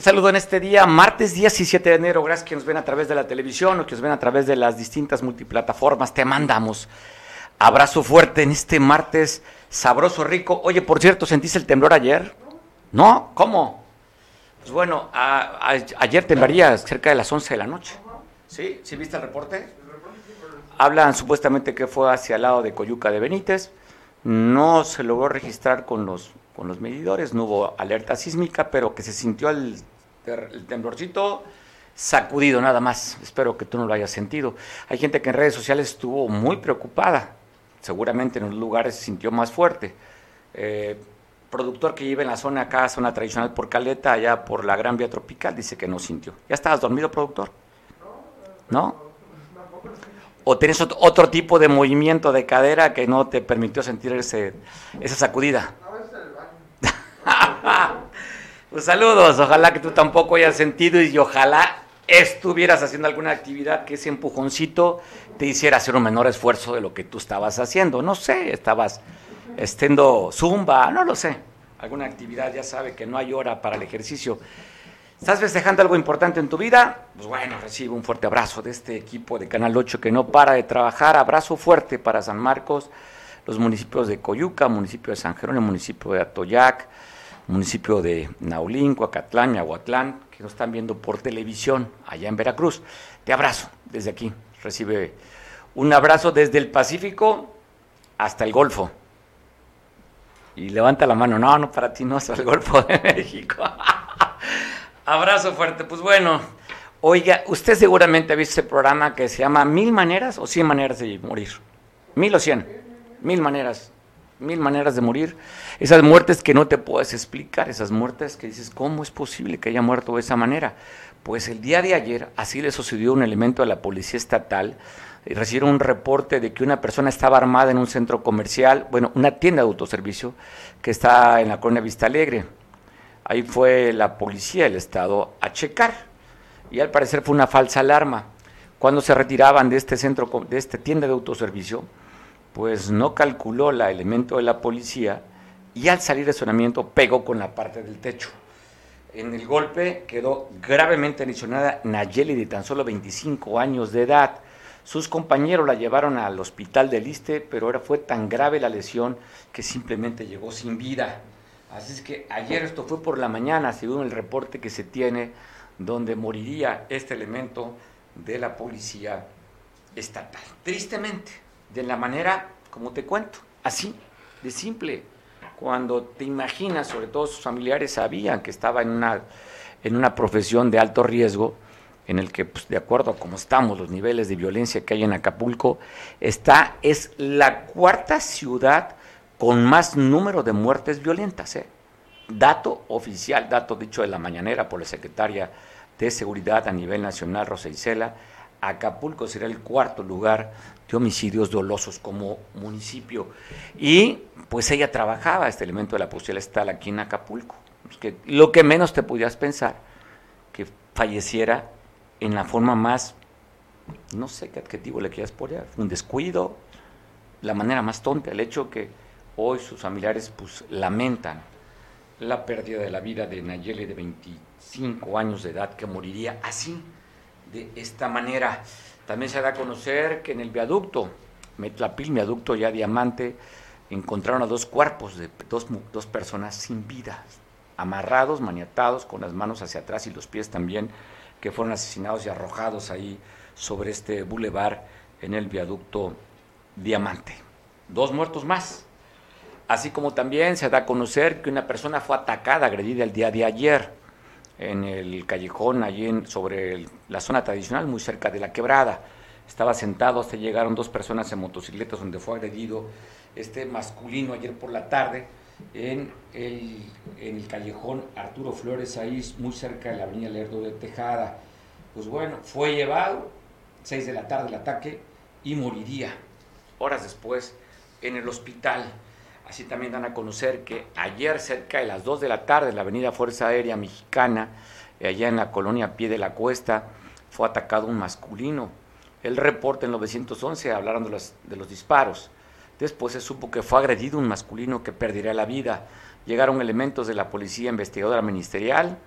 Saludo en este día, martes 17 de enero. Gracias que nos ven a través de la televisión o que nos ven a través de las distintas multiplataformas. Te mandamos abrazo fuerte en este martes sabroso, rico. Oye, por cierto, ¿sentiste el temblor ayer? ¿No? ¿Cómo? Pues bueno, ayer temblaría cerca de las 11 de la noche. ¿Sí? ¿Sí viste el reporte? Hablan supuestamente que fue hacia el lado de Coyuca de Benítez. No se logró registrar con los con los medidores, no hubo alerta sísmica, pero que se sintió el, temblorcito sacudido nada más. Espero que tú no lo hayas sentido. Hay gente que en redes sociales estuvo muy preocupada, seguramente en los lugares se sintió más fuerte. Eh, productor que vive en la zona acá, zona tradicional por Caleta, allá por la Gran Vía Tropical, dice que no sintió. ¿Ya estabas dormido, productor? ¿No? ¿O tienes otro tipo de movimiento de cadera que no te permitió sentir ese, esa sacudida? pues saludos, ojalá que tú tampoco hayas sentido y ojalá estuvieras haciendo alguna actividad que ese empujoncito te hiciera hacer un menor esfuerzo de lo que tú estabas haciendo. No sé, estabas estando zumba, no lo sé. Alguna actividad, ya sabe que no hay hora para el ejercicio. ¿Estás festejando algo importante en tu vida? Pues bueno, recibe un fuerte abrazo de este equipo de Canal 8 que no para de trabajar. Abrazo fuerte para San Marcos, los municipios de Coyuca, municipio de San Jerónimo, municipio de Atoyac, municipio de Naulín, Coacatlán, Miahuatlán, que nos están viendo por televisión allá en Veracruz. Te abrazo desde aquí. Recibe un abrazo desde el Pacífico hasta el Golfo. Y levanta la mano. No, no para ti, no, hasta el Golfo de México. abrazo fuerte. Pues bueno, oiga, usted seguramente ha visto ese programa que se llama Mil Maneras o Cien Maneras de Morir. Mil o cien. Mil maneras mil maneras de morir, esas muertes que no te puedes explicar, esas muertes que dices, ¿cómo es posible que haya muerto de esa manera? Pues el día de ayer así le sucedió un elemento de la policía estatal, y recibieron un reporte de que una persona estaba armada en un centro comercial, bueno, una tienda de autoservicio que está en la colonia Vista Alegre. Ahí fue la policía del estado a checar y al parecer fue una falsa alarma. Cuando se retiraban de este centro, de esta tienda de autoservicio, pues no calculó la elemento de la policía y al salir de sonamiento pegó con la parte del techo. En el golpe quedó gravemente lesionada Nayeli de tan solo 25 años de edad. Sus compañeros la llevaron al hospital de Liste, pero ahora fue tan grave la lesión que simplemente llegó sin vida. Así es que ayer esto fue por la mañana, según el reporte que se tiene, donde moriría este elemento de la policía estatal. Tristemente, de la manera como te cuento, así, de simple. Cuando te imaginas, sobre todo sus familiares sabían que estaba en una, en una profesión de alto riesgo, en el que, pues, de acuerdo a cómo estamos, los niveles de violencia que hay en Acapulco, está, es la cuarta ciudad con más número de muertes violentas. ¿eh? Dato oficial, dato dicho de la mañanera por la secretaria de Seguridad a nivel nacional, Rosa Isela, Acapulco será el cuarto lugar de homicidios dolosos como municipio. Y pues ella trabajaba este elemento de la policía estatal aquí en Acapulco. Que lo que menos te podías pensar, que falleciera en la forma más, no sé qué adjetivo le quieras poner, un descuido, la manera más tonta, el hecho que hoy sus familiares pues lamentan la pérdida de la vida de Nayeli de 25 años de edad que moriría así de esta manera. También se da a conocer que en el viaducto, Metlapil, viaducto ya diamante, encontraron a dos cuerpos de dos, dos personas sin vida, amarrados, maniatados, con las manos hacia atrás y los pies también, que fueron asesinados y arrojados ahí sobre este bulevar en el viaducto Diamante. Dos muertos más. Así como también se da a conocer que una persona fue atacada, agredida el día de ayer en el callejón, allí en, sobre la zona tradicional, muy cerca de la quebrada. Estaba sentado, hasta llegaron dos personas en motocicletas donde fue agredido este masculino ayer por la tarde en el, callejón Arturo Flores, ahí muy cerca de la avenida Lerdo de Tejada. Pues bueno, fue llevado, seis de la tarde el ataque, y moriría horas después en el hospital. Así también dan a conocer que ayer cerca de las 2 de la tarde, en la avenida Fuerza Aérea Mexicana, allá en la colonia Pie de la Cuesta, fue atacado un masculino. El reporte en 911 hablaron de los, de los disparos. Después se supo que fue agredido un masculino que perdería la vida. Llegaron elementos de la policía investigadora ministerial,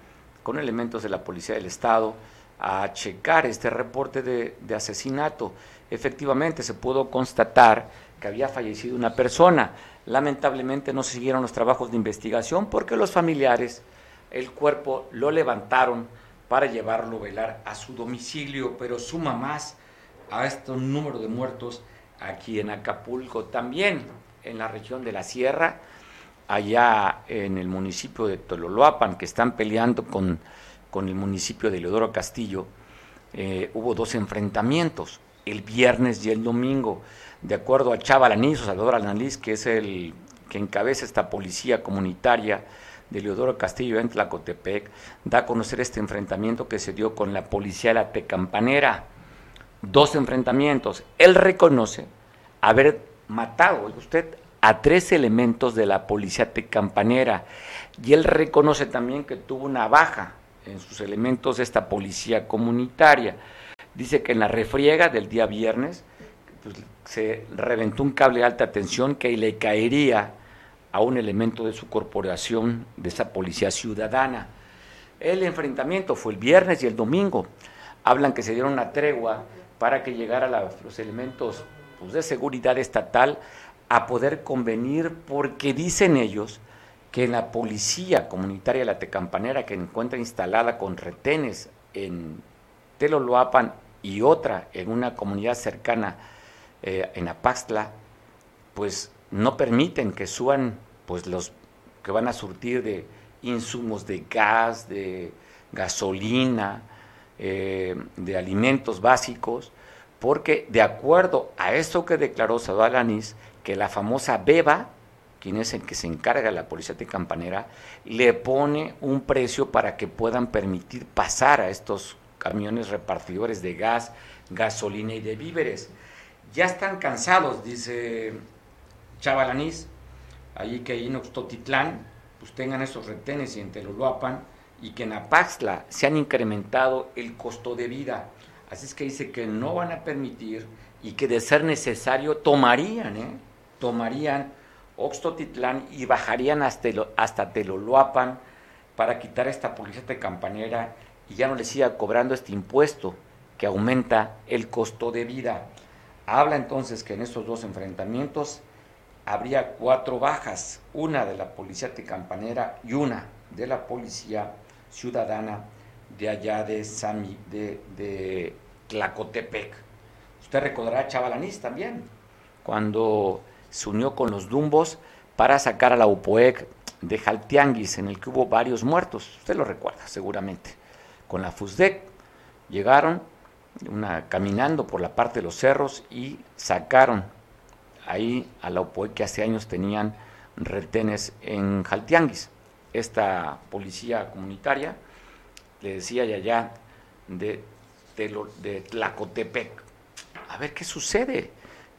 con elementos de la Policía del Estado a checar este reporte de, asesinato. Efectivamente, se pudo constatar que había fallecido una persona. Lamentablemente no siguieron los trabajos de investigación porque los familiares el cuerpo lo levantaron para llevarlo a velar a su domicilio, pero suma más a este número de muertos aquí en Acapulco, también en la región de la Sierra, allá en el municipio de Tololoapan, que están peleando con, con el municipio de Leodoro Castillo, eh, hubo dos enfrentamientos, el viernes y el domingo. De acuerdo a Chava Lanís, o Salvador que es el que encabeza esta policía comunitaria de Leodoro Castillo en Tlacotepec, da a conocer este enfrentamiento que se dio con la policía de la Tecampanera. Dos enfrentamientos. Él reconoce haber matado, usted, a tres elementos de la policía tecampanera y él reconoce también que tuvo una baja en sus elementos de esta policía comunitaria. Dice que en la refriega del día viernes pues, se reventó un cable de alta tensión que le caería a un elemento de su corporación, de esa policía ciudadana. El enfrentamiento fue el viernes y el domingo. Hablan que se dieron una tregua para que llegara los elementos pues, de seguridad estatal a poder convenir porque dicen ellos que la policía comunitaria la Tecampanera que encuentra instalada con retenes en Teloloapan y otra en una comunidad cercana eh, en Apaxtla, pues no permiten que suban pues los que van a surtir de insumos de gas, de gasolina, eh, de alimentos básicos, porque de acuerdo a esto que declaró Sadalanis, que la famosa Beba, quien es el que se encarga de la policía de Campanera, le pone un precio para que puedan permitir pasar a estos camiones repartidores de gas, gasolina y de víveres. Ya están cansados, dice Chavalanís, allí que en Oxtotitlán, pues tengan esos retenes y en Teloloapan, y que en Apaxla se han incrementado el costo de vida. Así es que dice que no van a permitir y que de ser necesario tomarían, ¿eh? tomarían Oxtotitlán y bajarían hasta, hasta Teloloapan para quitar esta policía de campanera y ya no les siga cobrando este impuesto que aumenta el costo de vida. Habla entonces que en estos dos enfrentamientos habría cuatro bajas, una de la policía de campanera y una de la policía ciudadana de allá de, Sami, de, de Tlacotepec. Usted recordará a Chavalanís también, cuando se unió con los Dumbos para sacar a la UPOEC de Jaltianguis, en el que hubo varios muertos. Usted lo recuerda, seguramente. Con la FUSDEC llegaron una, caminando por la parte de los cerros y sacaron ahí a la UPOEC que hace años tenían retenes en Jaltianguis. Esta policía comunitaria, le decía ya allá, de, de Tlacotepec. A ver qué sucede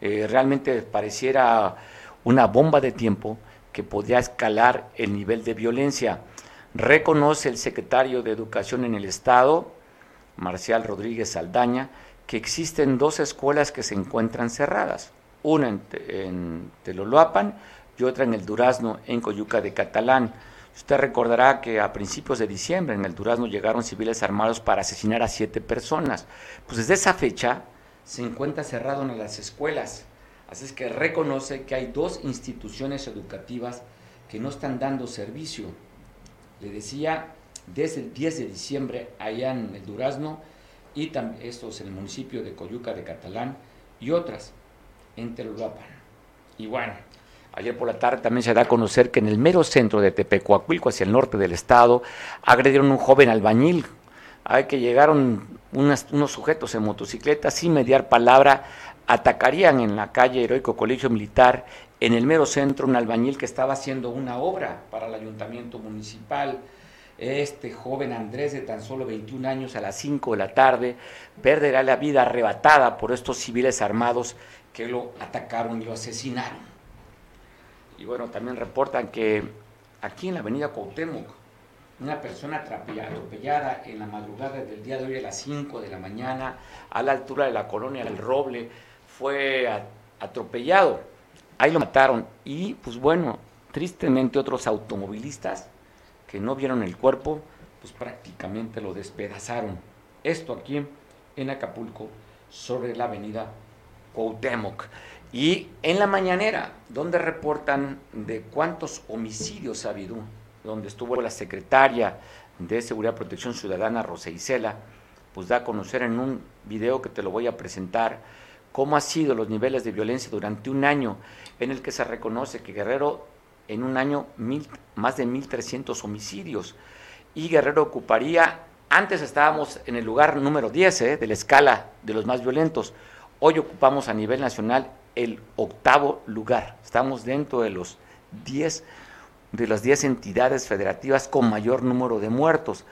eh, realmente pareciera una bomba de tiempo que podía escalar el nivel de violencia. Reconoce el secretario de Educación en el Estado, Marcial Rodríguez Saldaña, que existen dos escuelas que se encuentran cerradas, una en, en Teloloapan y otra en el Durazno, en Coyuca de Catalán. Usted recordará que a principios de diciembre en el Durazno llegaron civiles armados para asesinar a siete personas. Pues desde esa fecha se encuentra cerrado las escuelas. Así es que reconoce que hay dos instituciones educativas que no están dando servicio. Le decía, desde el 10 de diciembre allá en el Durazno y también estos en el municipio de Coyuca de Catalán y otras en Telulapan. Y bueno, ayer por la tarde también se da a conocer que en el mero centro de Tepecuacuilco, hacia el norte del estado, agredieron un joven albañil. Hay que llegaron unos sujetos en motocicleta sin mediar palabra atacarían en la calle Heroico Colegio Militar, en el mero centro, un albañil que estaba haciendo una obra para el ayuntamiento municipal. Este joven Andrés, de tan solo 21 años, a las 5 de la tarde, perderá la vida arrebatada por estos civiles armados que lo atacaron y lo asesinaron. Y bueno, también reportan que aquí en la avenida Cuauhtémoc, una persona atropellada en la madrugada del día de hoy a las 5 de la mañana a la altura de la colonia del Roble fue atropellado. Ahí lo mataron y pues bueno, tristemente otros automovilistas que no vieron el cuerpo pues prácticamente lo despedazaron. Esto aquí en Acapulco, sobre la avenida Cuauhtémoc. Y en la mañanera, donde reportan de cuántos homicidios ha habido, donde estuvo la secretaria de Seguridad y Protección Ciudadana, Rosa Isela, pues da a conocer en un video que te lo voy a presentar cómo han sido los niveles de violencia durante un año en el que se reconoce que Guerrero en un año mil, más de 1.300 homicidios y Guerrero ocuparía, antes estábamos en el lugar número 10 eh, de la escala de los más violentos, hoy ocupamos a nivel nacional el octavo lugar, estamos dentro de los 10 de las 10 entidades federativas con mayor número de muertos.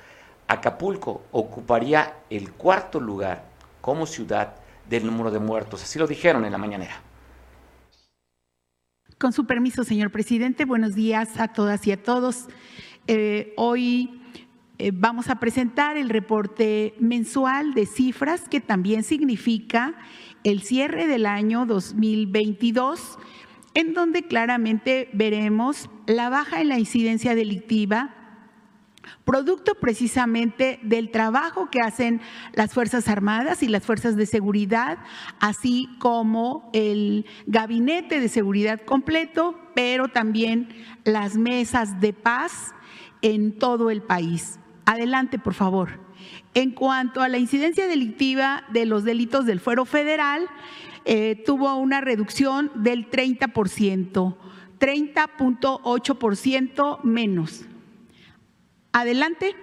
Acapulco ocuparía el cuarto lugar como ciudad del número de muertos. Así lo dijeron en la mañanera. Con su permiso, señor presidente, buenos días a todas y a todos. Eh, hoy eh, vamos a presentar el reporte mensual de cifras que también significa el cierre del año 2022, en donde claramente veremos la baja en la incidencia delictiva producto precisamente del trabajo que hacen las Fuerzas Armadas y las Fuerzas de Seguridad, así como el gabinete de seguridad completo, pero también las mesas de paz en todo el país. Adelante, por favor. En cuanto a la incidencia delictiva de los delitos del fuero federal, eh, tuvo una reducción del 30%, 30.8% menos. Adelante.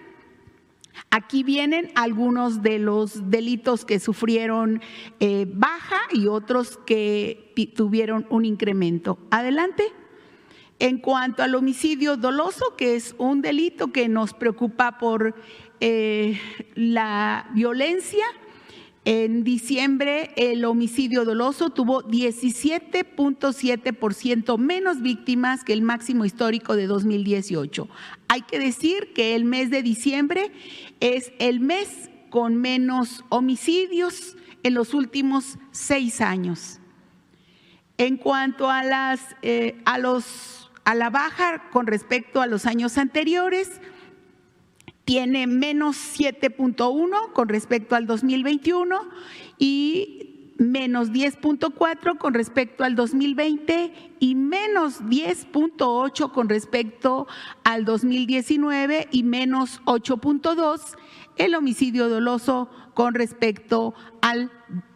Aquí vienen algunos de los delitos que sufrieron eh, baja y otros que tuvieron un incremento. Adelante. En cuanto al homicidio doloso, que es un delito que nos preocupa por eh, la violencia, en diciembre, el homicidio doloso tuvo 17.7% menos víctimas que el máximo histórico de 2018. Hay que decir que el mes de diciembre es el mes con menos homicidios en los últimos seis años. En cuanto a, las, eh, a, los, a la baja con respecto a los años anteriores, tiene menos 7.1 con respecto al 2021 y menos 10.4 con respecto al 2020 y menos 10.8 con respecto al 2019 y menos 8.2 el homicidio doloso con respecto al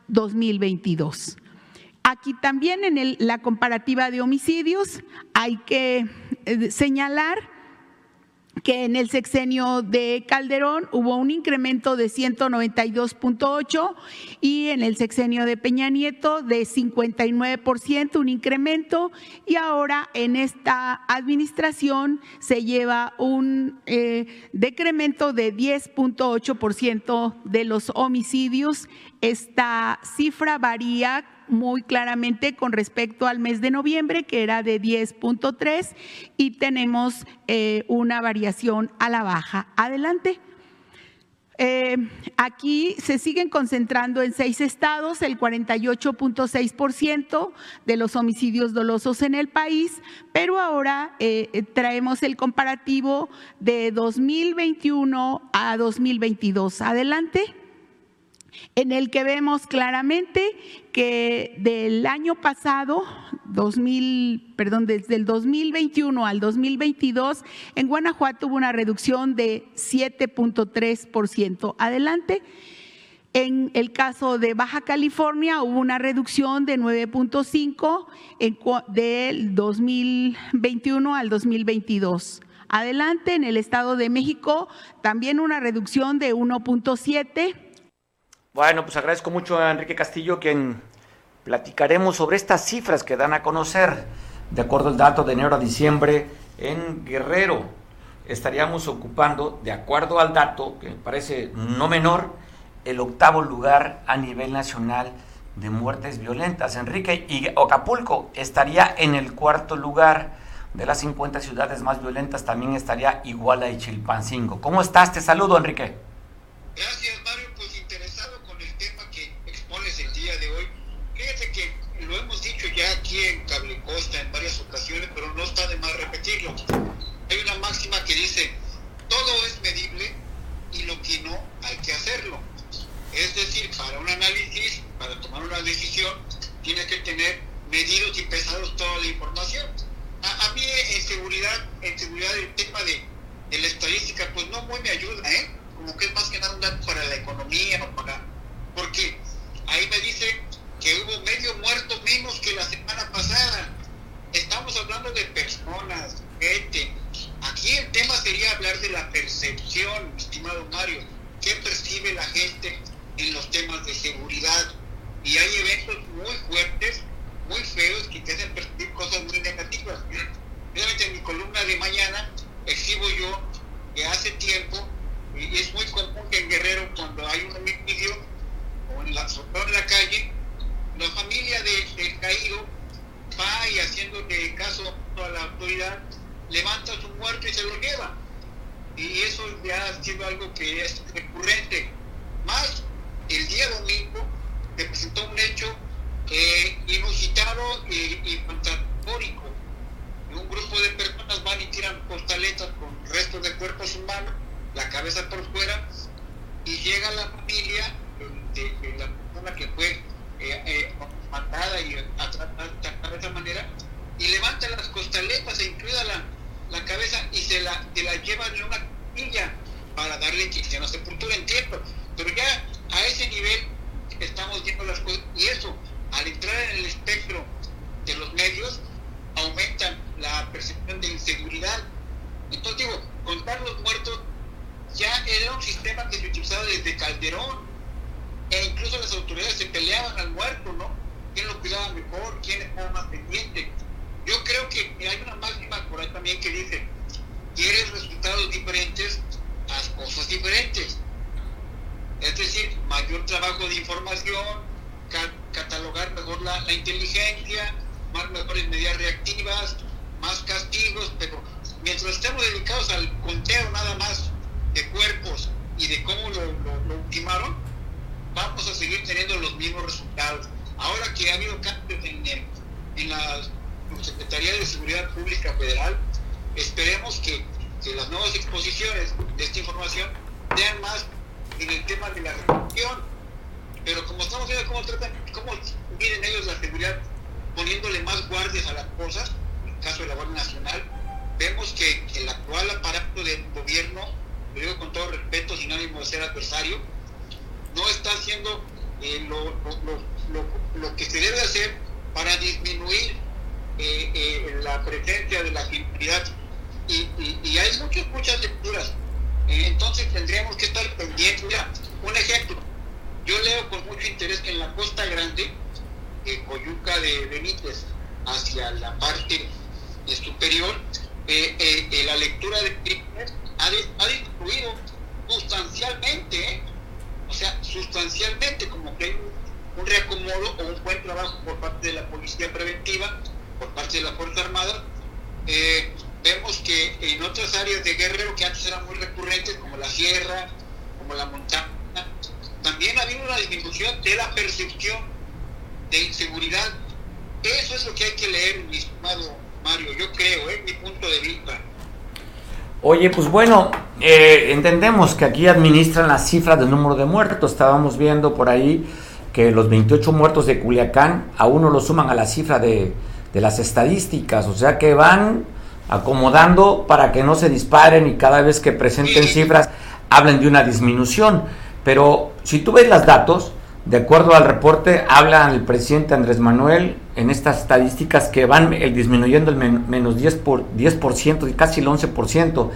2022. Aquí también en la comparativa de homicidios hay que eh, señalar que en el sexenio de Calderón hubo un incremento de 192.8 y en el sexenio de Peña Nieto de 59%, un incremento, y ahora en esta administración se lleva un eh, decremento de 10.8% de los homicidios. Esta cifra varía muy claramente con respecto al mes de noviembre, que era de 10.3, y tenemos eh, una variación a la baja. Adelante. Eh, aquí se siguen concentrando en seis estados el 48.6% de los homicidios dolosos en el país, pero ahora eh, traemos el comparativo de 2021 a 2022. Adelante en el que vemos claramente que del año pasado, 2000, perdón, desde el 2021 al 2022, en Guanajuato hubo una reducción de 7.3%. Adelante. En el caso de Baja California hubo una reducción de 9.5 del 2021 al 2022. Adelante, en el Estado de México también una reducción de 1.7 bueno, pues agradezco mucho a Enrique Castillo, quien platicaremos sobre estas cifras que dan a conocer. De acuerdo al dato de enero a diciembre, en Guerrero estaríamos ocupando, de acuerdo al dato, que me parece no menor, el octavo lugar a nivel nacional de muertes violentas. Enrique y Acapulco estaría en el cuarto lugar de las 50 ciudades más violentas, también estaría Iguala y Chilpancingo. ¿Cómo estás? Te saludo, Enrique. Gracias, que lo hemos dicho ya aquí en Cable Costa en varias ocasiones, pero no está de más repetirlo. Hay una máxima que dice, todo es medible y lo que no hay que hacerlo. Es decir, para un análisis, para tomar una decisión, tiene que tener medidos y pesados toda la información. A, mí en seguridad, en seguridad el tema de, de, la estadística, pues no muy me ayuda, ¿eh? Como que es más que nada un dato para la economía o para... Porque ahí me dicen que hubo medio muerto menos que la semana pasada. Estamos hablando de personas, gente. Aquí el tema sería hablar de la percepción, estimado Mario. ¿Qué percibe la gente en los temas de seguridad? Y hay eventos muy fuertes, muy feos, que te hacen percibir cosas muy negativas. Realmente en mi columna de mañana exhibo yo que hace tiempo, y es muy común que en Guerrero, cuando hay un homicidio, o en la, en la calle, la familia del de caído va y haciéndole caso a la autoridad, levanta su muerto y se lo lleva. Y eso ya ha sido algo que es recurrente. Más el día domingo se presentó un hecho eh, inusitado y, y. Un grupo de personas van y tiran costaletas con restos de cuerpos humanos, la cabeza por fuera, y llega la familia de, de la persona que fue eh, eh, matada y atrapada de esa manera, y levanta las costaletas e incluida la, cabeza y se la, se la llevan en una capilla para darle cristiana sepultura, entiendo. Pero ya a ese nivel estamos viendo las cosas y eso, al entrar en el espectro de los medios, aumentan la percepción de inseguridad. Entonces digo, contar los muertos ya era un sistema que se utilizaba desde Calderón e incluso las autoridades se peleaban al muerto, ¿no? ¿Quién lo cuidaba mejor? ¿Quién estaba más pendiente? Yo creo que hay una máxima por ahí también que dice, quieres resultados diferentes, haz cosas diferentes. Es decir, mayor trabajo de información, catalogar mejor la, inteligencia, más mejores medidas reactivas, más castigos, pero mientras estemos dedicados al conteo nada más de cuerpos y de cómo lo ultimaron, vamos a seguir teniendo los mismos resultados. Ahora que ha habido cambios en, en la Secretaría de Seguridad Pública Federal, esperemos que, que, las nuevas exposiciones de esta información sean más en el tema de la represión. Pero como estamos viendo cómo tratan, cómo miren ellos la seguridad poniéndole más guardias a las cosas, en el caso de la Guardia Nacional, vemos que el actual aparato del gobierno, lo digo con todo respeto, sin ánimo de ser adversario, no está haciendo eh, lo, lo, lo, lo, que se debe hacer para disminuir eh, eh, la presencia de la criminalidad. Y, y, hay muchas, muchas lecturas. entonces tendríamos que estar pendientes. Mira, un ejemplo. Yo leo con mucho interés que en la Costa Grande, en Coyuca de Benítez, hacia la parte superior, la lectura de crímenes ha, ha disminuido sustancialmente o sea, sustancialmente, como que hay un, reacomodo o un buen trabajo por parte de la policía preventiva, por parte de la Fuerza Armada. Eh, vemos que en otras áreas de Guerrero que antes eran muy recurrentes, como la sierra, como la montaña, también ha habido una disminución de la percepción de inseguridad. Eso es lo que hay que leer, mi estimado Mario, yo creo, es mi punto de vista. Oye, pues bueno, eh, entendemos que aquí administran las cifras del número de muertos. Estábamos viendo por ahí que los 28 muertos de Culiacán a uno lo suman a la cifra de, de las estadísticas, o sea que van acomodando para que no se disparen y cada vez que presenten cifras hablen de una disminución. Pero si tú ves los datos, de acuerdo al reporte, habla el presidente Andrés Manuel en estas estadísticas que van el, disminuyendo el men, menos 10%, por, 10% casi el 11%,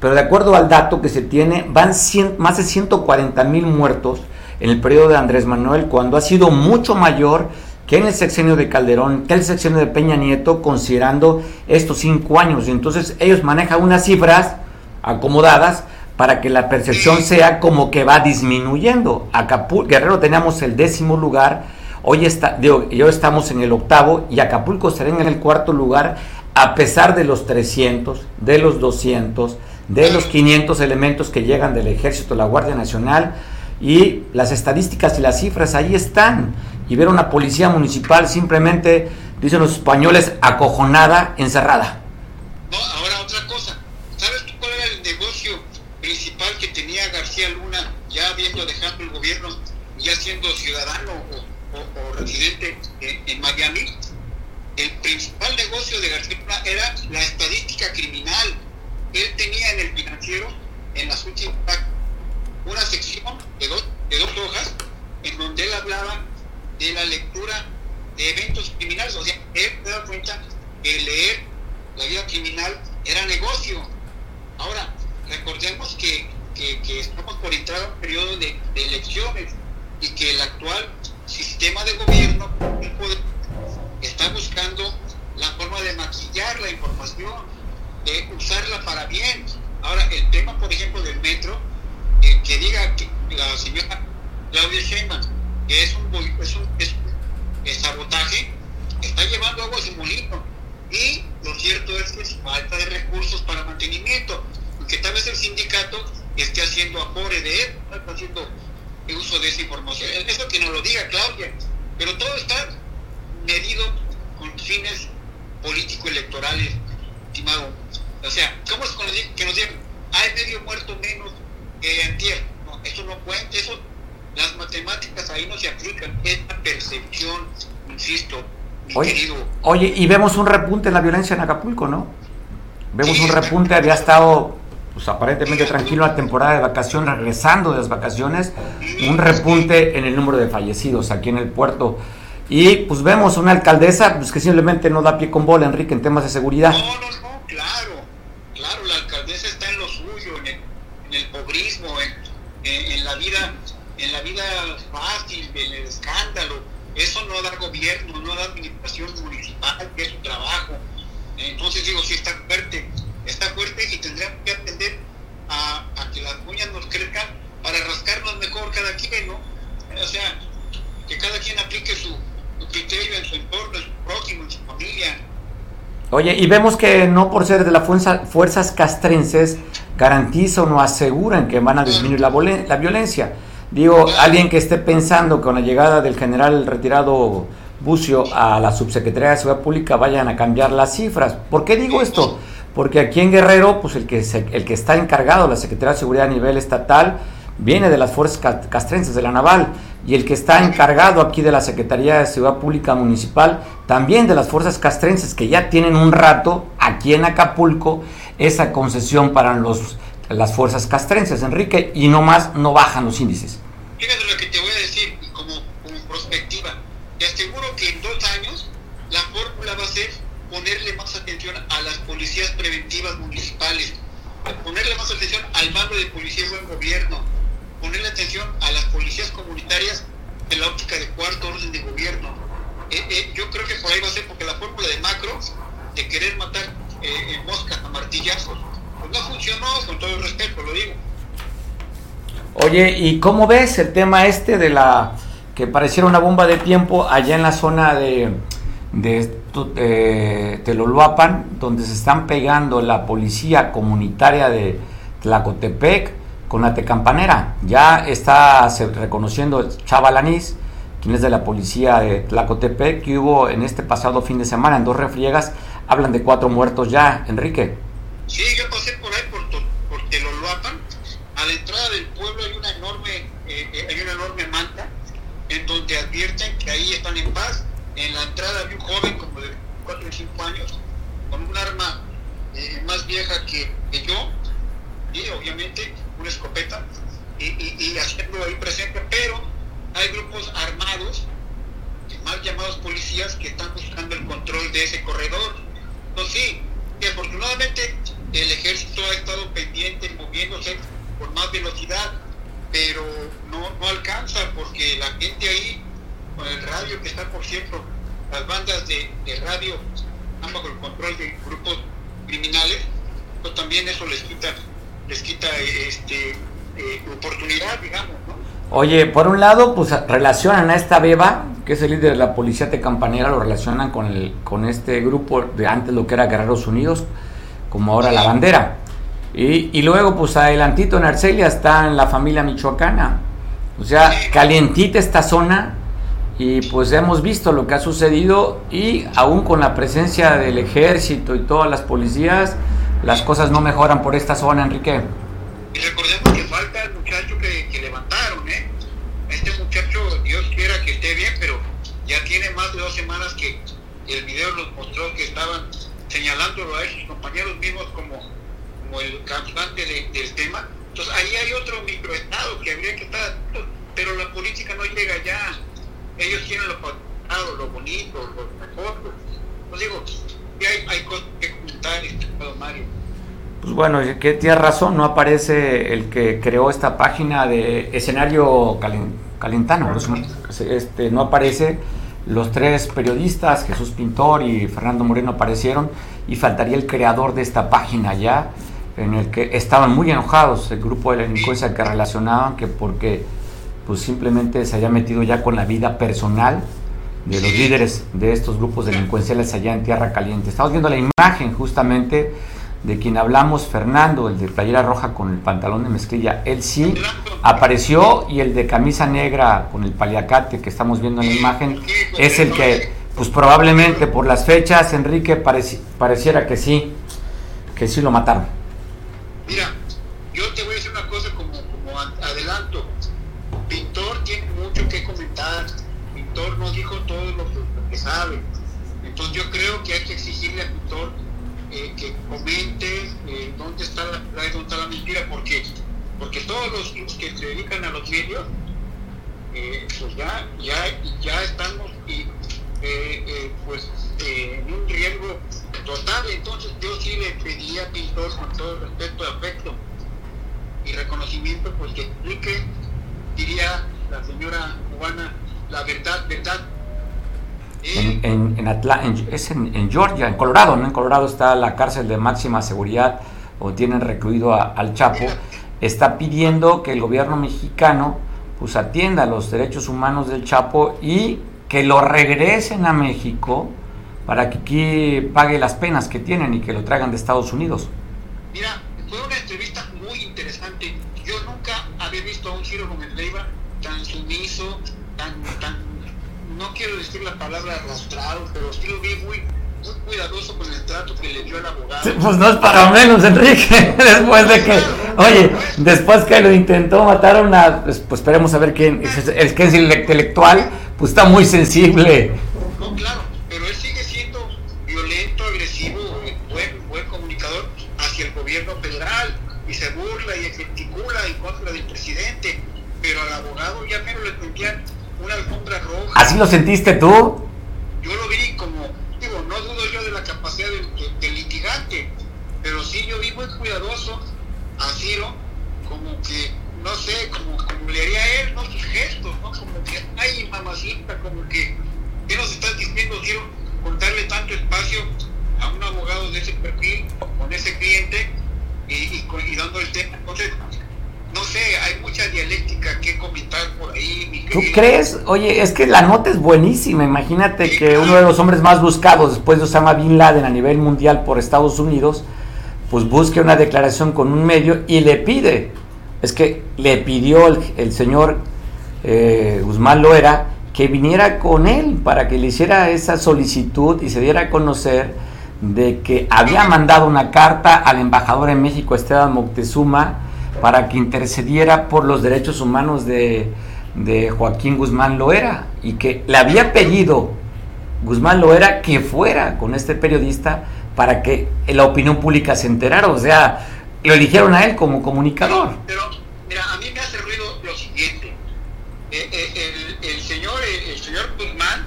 pero de acuerdo al dato que se tiene, van 100, más de 140 mil muertos en el periodo de Andrés Manuel, cuando ha sido mucho mayor que en el sexenio de Calderón, que el sexenio de Peña Nieto, considerando estos cinco años. Entonces ellos manejan unas cifras acomodadas para que la percepción sea como que va disminuyendo. Acapulco, Guerrero teníamos el décimo lugar, hoy está, digo, y hoy estamos en el octavo y Acapulco estará en el cuarto lugar a pesar de los 300, de los 200, de los 500 elementos que llegan del ejército, la Guardia Nacional y las estadísticas y las cifras ahí están. Y ver una policía municipal simplemente, dicen los españoles, acojonada, encerrada. No, ahora otra cosa. ¿Sabes tú cuál era el negocio principal que tenía García Luna ya habiendo dejado el gobierno, ya siendo ciudadano o, residente en, Miami? el principal negocio de García era la estadística criminal. Él tenía en el financiero, en las últimas, una sección de dos, de dos hojas en donde él hablaba de la lectura de eventos criminales. O sea, él se da cuenta que leer la vida criminal era negocio. Ahora, recordemos que, que, estamos por entrar a un periodo de, de, elecciones y que el actual sistema de gobierno está buscando la forma de maquillar la información, de usarla para bien. Ahora, el tema, por ejemplo, del metro, eh, que diga que la señora Claudia Sheinbaum que es un, sabotaje, está llevando agua a su molino. Y lo cierto es que es falta de recursos para mantenimiento, que tal vez el sindicato esté haciendo apore de él, está haciendo uso de esa información. Eso que nos lo diga Claudia, pero todo está medido con fines político-electorales, estimado. O sea, ¿cómo es que nos digan, hay medio muerto menos que antier? No, eso no cuenta, eso, las matemáticas ahí no se aplican, es la percepción, insisto, mi oye, querido. Oye, y vemos un repunte en la violencia en Acapulco, ¿no? Vemos un repunte, había estado pues aparentemente tranquilo la temporada de vacaciones, regresando de las vacaciones, un repunte en el número de fallecidos aquí en el puerto. Y pues vemos una alcaldesa pues, que simplemente no da pie con bola, Enrique, en temas de seguridad. No, no, no, claro, claro, la alcaldesa está en lo suyo, en el, en el pobrismo, en, en, la vida, en la vida fácil, en el escándalo. Eso no da gobierno, no da administración municipal, que es su trabajo. Entonces digo, sí está fuerte, está fuerte y tendríamos que atender a, que las uñas nos crezcan para rascarnos mejor cada quien, ¿no? O sea, que cada quien aplique su, criterio en su entorno, en su próximo, en su familia. Oye, y vemos que no por ser de las fuerza, fuerzas castrenses garantizan o aseguran que van a disminuir la, la violencia. Digo, alguien que esté pensando con la llegada del general retirado Bucio a la subsecretaría de Seguridad Pública vayan a cambiar las cifras. ¿Por qué digo esto? Porque aquí en Guerrero, pues el que, el que está encargado, la Secretaría de Seguridad a nivel estatal, viene de las fuerzas castrenses de la Naval y el que está encargado aquí de la Secretaría de Seguridad Pública Municipal, también de las fuerzas castrenses que ya tienen un rato aquí en Acapulco esa concesión para los, las fuerzas castrenses, Enrique, y no más no bajan los índices. Fíjate lo que te voy a decir como, como. Te aseguro que en dos años la fórmula va a ser ponerle más atención a las policías preventivas municipales, ponerle más atención al mando de policía y buen gobierno, ponerle atención a las policías comunitarias en la óptica de cuarto orden de gobierno. Eh, eh, yo creo que por ahí va a ser porque la fórmula de macro, de querer matar eh, moscas a martillazos, pues no funcionó, con todo el respeto, lo digo. Oye, ¿y cómo ves el tema este de la que pareciera una bomba de tiempo allá en la zona de, de eh, Teloluapan, donde se están pegando la policía comunitaria de Tlacotepec con la Tecampanera. Ya está reconociendo Chavalanís, quien es de la policía de Tlacotepec, que hubo en este pasado fin de semana en dos refriegas. Hablan de cuatro muertos ya, Enrique. Sí, yo pasé por ahí, por, por Teloluapan. A la entrada del pueblo hay una enorme, eh, eh, hay una enorme manta en donde advierten que ahí están en paz. En la entrada había un joven como de 4 o 5 años con un arma eh, más vieja que, yo, y obviamente una escopeta y, y, hacerlo ahí presente, pero hay grupos armados, mal llamados policías, que están buscando el control de ese corredor. Entonces sí, que afortunadamente el ejército ha estado pendiente, moviéndose con más velocidad, pero no alcanza porque la gente ahí, con el radio que está, por cierto, las bandas de, de radio están bajo el control de grupos criminales, pues también eso les quita les quita este, eh, oportunidad, digamos, ¿no? Oye, por un lado, pues relacionan a esta beba, que es el líder de la policía de Campanera, lo relacionan con, el, con este grupo de antes lo que era Guerreros Unidos, como ahora la bandera. Y, y, luego, pues adelantito en Arcelia está en la familia michoacana. O sea, calientita esta zona y pues hemos visto lo que ha sucedido y aún con la presencia del ejército y todas las policías, las cosas no mejoran por esta zona, Enrique. Y recordemos que falta el muchacho que, levantaron, ¿eh? Este muchacho, Dios quiera que esté bien, pero ya tiene más de dos semanas que, el video nos mostró que estaban señalándolo a esos compañeros mismos como, como el causante del tema. Entonces ahí hay otro microestado que habría que estar, pero la política no llega ya. Ellos tienen lo pasado, lo bonito, lo mejor. Pues digo, hay, hay cosas que comentar, estimado Mario. Pues bueno, que tiene razón, no aparece el que creó esta página de escenario calentano, este, no aparece los tres periodistas, Jesús Pintor y Fernando Moreno aparecieron y faltaría el creador de esta página ya, en el que estaban muy enojados el grupo de delincuencia que relacionaban que porque pues simplemente se haya metido ya con la vida personal de los líderes de estos grupos delincuenciales allá en Tierra Caliente. Estamos viendo la imagen justamente de quien hablamos, Fernando, el de playera roja con el pantalón de mezclilla, él sí apareció y el de camisa negra con el paliacate que estamos viendo en la imagen es el que, pues probablemente por las fechas, Enrique, pareciera que sí, que sí lo mataron. Mira, yo te voy a decir una cosa como, como adelanto. Pintor tiene mucho que comentar. Pintor dijo todo lo que sabe. Entonces yo creo que hay que exigirle a Pintor eh, que comente eh, dónde está la dónde está la mentira, porque, porque todos los, que se dedican a los medios, eh, pues ya, ya, ya estamos y, pues en un riesgo total. Entonces yo sí le pedí a Pintor con todo respeto, afecto y reconocimiento, pues que explique, diría la señora cubana, la verdad, verdad, en, en, es en, Georgia, en Colorado, ¿no? En Colorado está la cárcel de máxima seguridad o tienen recluido al Chapo, está pidiendo que el gobierno mexicano pues atienda los derechos humanos del Chapo y que lo regresen a México para que aquí pague las penas que tienen y que lo traigan de Estados Unidos. Mira, fue una entrevista muy interesante. Yo nunca había visto a un Ciro Gómez Leiva tan sumiso, tan, tan no quiero decir la palabra arrastrado, pero sí lo vi muy, muy cuidadoso con el trato que le dio al abogado. pues no es para menos, Enrique. después de que, oye, después que lo intentó matar a una, pues, pues esperemos a ver quién, es, es que es el intelectual, pues está muy sensible. No, claro, pero él sigue siendo violento, agresivo, buen, buen comunicador hacia el gobierno federal y se burla y gesticula en contra del presidente, pero al abogado ya menos le entendían una alfombra roja. ¿Así lo sentiste tú? Yo lo vi como, digo, no dudo yo de la capacidad del, litigante, pero sí yo vi muy cuidadoso a Ciro, como que, no sé, como, como le haría él, ¿no? Sus gestos, ¿no? Como que, ay, mamacita, como que, ¿qué nos estás diciendo, Ciro? Con darle tanto espacio a un abogado de ese perfil, con ese cliente, y, y, y dando el tema. Entonces, no sé, hay mucha dialéctica que comentar por ahí. ¿Tú crees? Oye, es que la nota es buenísima. Imagínate que uno de los hombres más buscados después de Osama Bin Laden a nivel mundial por Estados Unidos, pues busque una declaración con un medio y le pide. Es que le pidió el, señor eh, Guzmán Loera que viniera con él para que le hiciera esa solicitud y se diera a conocer de que había mandado una carta al embajador en México, Esteban Moctezuma, para que intercediera por los derechos humanos de, Joaquín Guzmán Loera y que le había pedido Guzmán Loera que fuera con este periodista para que la opinión pública se enterara, o sea, lo eligieron a él como comunicador. Pero, mira, a mí me hace ruido lo siguiente, eh, eh, el, señor, el señor Guzmán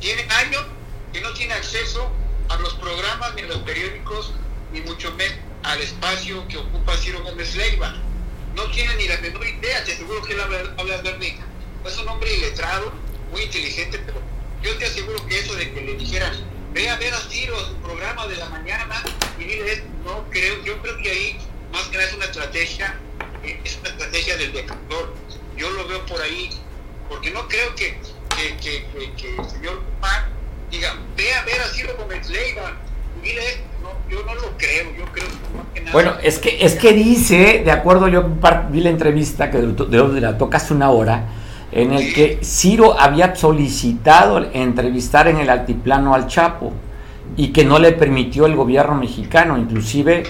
tiene años que no tiene acceso a los programas ni a los periódicos, ni mucho menos al espacio que ocupa Ciro Gómez Leiva. No tiene ni la menor idea, te aseguro que él habla, habla de Es un hombre iletrado, muy inteligente, pero yo te aseguro que eso de que le dijeran, ve a ver a Ciro su programa de la mañana y dile, no creo, yo creo que ahí más que nada es una estrategia, eh, es una estrategia del decador. Yo lo veo por ahí, porque no creo que, que, que, que, el señor Guzmán diga, ve a ver a Ciro Gómez Leiva, y dile yo no lo creo, yo creo que Bueno, es que, es que dice, de acuerdo, yo vi la entrevista que de donde la toca hace una hora, en el que Ciro había solicitado entrevistar en el altiplano al Chapo y que no le permitió el gobierno mexicano, inclusive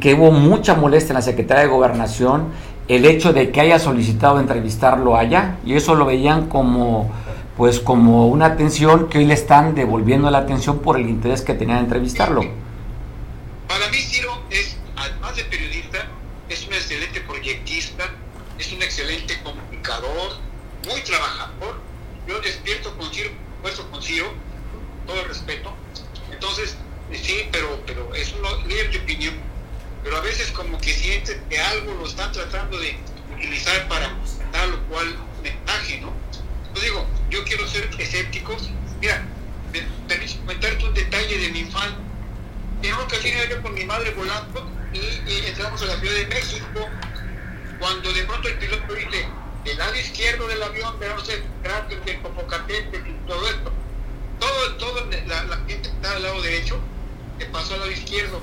que hubo mucha molestia en la Secretaría de Gobernación el hecho de que haya solicitado entrevistarlo allá y eso lo veían como pues como una atención que hoy le están devolviendo la atención por el interés que tenían en entrevistarlo. Para mí Ciro es, además de periodista, es un excelente proyectista, es un excelente comunicador, muy trabajador. Yo despierto con Ciro, puesto con Ciro, todo el respeto. Entonces, sí, pero, pero es un líder de opinión. Pero a veces como que siente que algo lo están tratando de utilizar para tal o cual mensaje, ¿no? Yo digo, yo quiero ser escéptico. Mira, me permíteme comentarte un detalle de mi infancia. En una ocasión yo con mi madre volando y, entramos a la Ciudad de México cuando de pronto el piloto dice, del lado izquierdo del avión tenemos el cráter del Popocatépetl y todo esto. Todo, todo la, gente que está al lado derecho que pasó al lado izquierdo.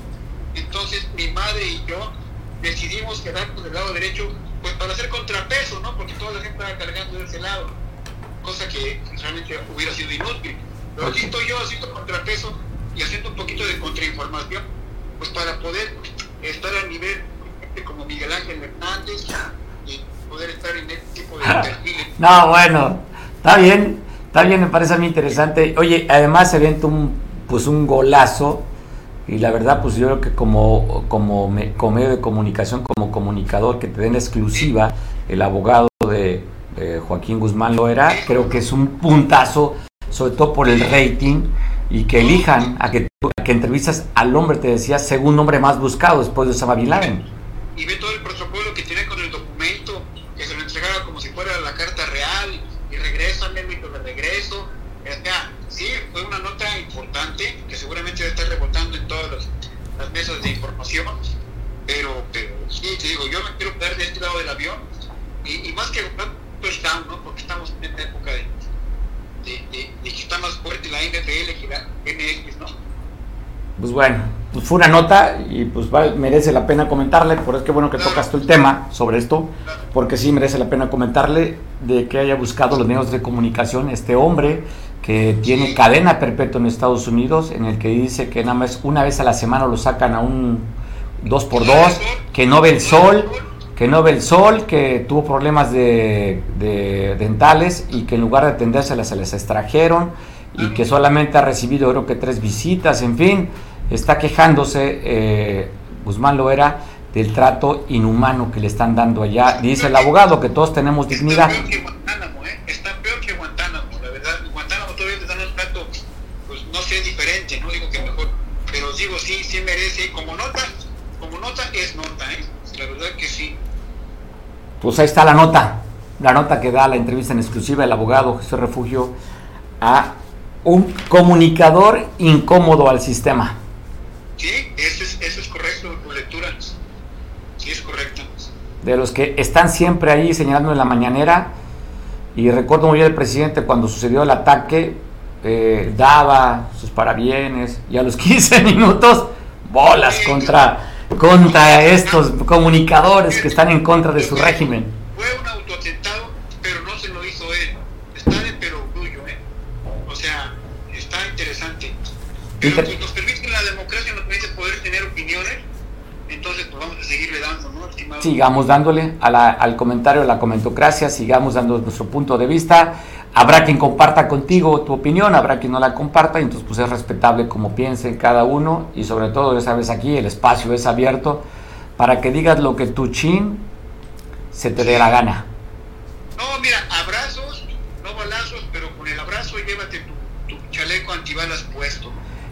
Entonces mi madre y yo decidimos quedarnos del lado derecho pues para hacer contrapeso, ¿no? Porque toda la gente estaba cargando de ese lado, cosa que realmente hubiera sido inútil. Pero aquí estoy yo haciendo contrapeso y haciendo un poquito de contrainformación, pues para poder estar a nivel como Miguel Ángel Hernández y poder estar en este tipo de perfiles. No, bueno, está bien, está bien, me parece a mí interesante. Oye, además se evento un, pues un golazo y la verdad, pues yo creo que como, como, medio de comunicación, como comunicador, que te den exclusiva el abogado de, Joaquín Guzmán Loera, creo que es un puntazo, sobre todo por el rating, y que elijan a que, que entrevistas al hombre, te decía, según hombre más buscado después de Osama Bin Laden. Y ve todo el protocolo que tiene con el documento, que se lo entregaba como si fuera la carta real, y regresa, el de regreso. sí, fue una nota importante que seguramente debe estar rebotando en todas las, mesas de información, pero, pero sí, te digo, yo me quiero quedar de este lado del avión y, más que touchdown, ¿no? porque estamos en esta época de, de, que está más fuerte la NFL que la MX, ¿no? Pues bueno, pues fue una nota y pues merece la pena comentarle, por eso que bueno que tocas tú el tema sobre esto, porque sí merece la pena comentarle de que haya buscado los medios de comunicación este hombre que tiene cadena perpetua en Estados Unidos, en el que dice que nada más una vez a la semana lo sacan a un 2 por 2 que no ve el sol, que no ve el sol, que tuvo problemas de, dentales y que en lugar de atendérselas se les extrajeron y que solamente ha recibido creo que tres visitas, en fin, está quejándose eh, Guzmán Loera del trato inhumano que le están dando allá. Dice el abogado que todos tenemos dignidad. diferente, no digo que mejor, pero digo sí, sí merece, como nota, como nota es nota, ¿eh? la verdad que sí. Pues ahí está la nota, la nota que da la entrevista en exclusiva el abogado Jesús Refugio a un comunicador incómodo al sistema. Sí, eso es, eso es correcto, tu lectura. Sí, es correcto. De los que están siempre ahí señalando en la mañanera, y recuerdo muy bien el presidente cuando sucedió el ataque, eh, daba sus parabienes y a los 15 minutos bolas contra, contra estos comunicadores que están en contra de su régimen. Fue un autoatentado, pero no se lo hizo él. Está de perogrullo, ¿eh? O sea, está interesante. Pero pues, nos permite la democracia, nos permite poder tener opiniones, entonces pues vamos a seguirle dando, ¿no? Sigamos dándole al comentario, a la comentocracia, sigamos dando nuestro punto de vista Habrá quien comparta contigo tu opinión, habrá quien no la comparta, y entonces pues es respetable como piense cada uno y sobre todo, ya sabes, aquí el espacio es abierto para que digas lo que tu chin se te dé la gana. No, mira, abrazos, no balazos, pero con el abrazo llévate tu, chaleco antibalas puesto.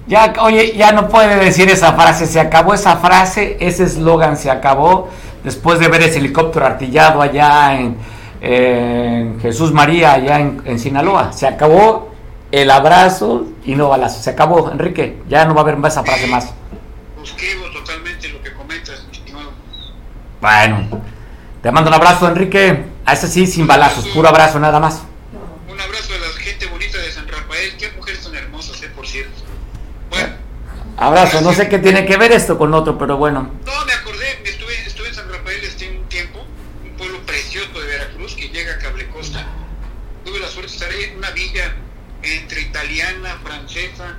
Ya, oye, ya no puede decir esa frase, se acabó esa frase, ese eslogan se acabó después de ver ese helicóptero artillado allá en en Jesús María, allá en, Sinaloa. Se acabó el abrazo y no balazo. Se acabó, Enrique. Ya no va a haber esa frase más. Suscribo totalmente lo que comentas, estimado. Bueno, te mando un abrazo, Enrique. A ese sí, sin balazos, puro abrazo, nada más. Abrazo, no sé qué tiene que ver esto con otro, pero bueno. No, me acordé, estuve, estuve en San Rafael este un tiempo, un pueblo precioso de Veracruz que llega a Cable Costa. Tuve la suerte de estar en una villa entre italiana, francesa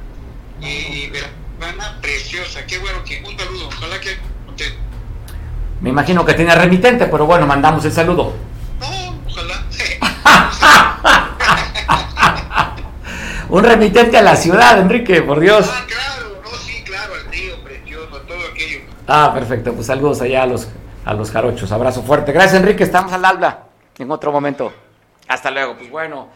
y veracruzana preciosa. Qué bueno que un saludo, ojalá que. Me imagino que tiene remitente, pero bueno, mandamos el saludo. No, ojalá. un remitente a la ciudad, Enrique, por Dios. Ah, perfecto, pues saludos allá a los, a los jarochos, abrazo fuerte. Gracias, Enrique, estamos al habla en otro momento. Hasta luego, pues bueno,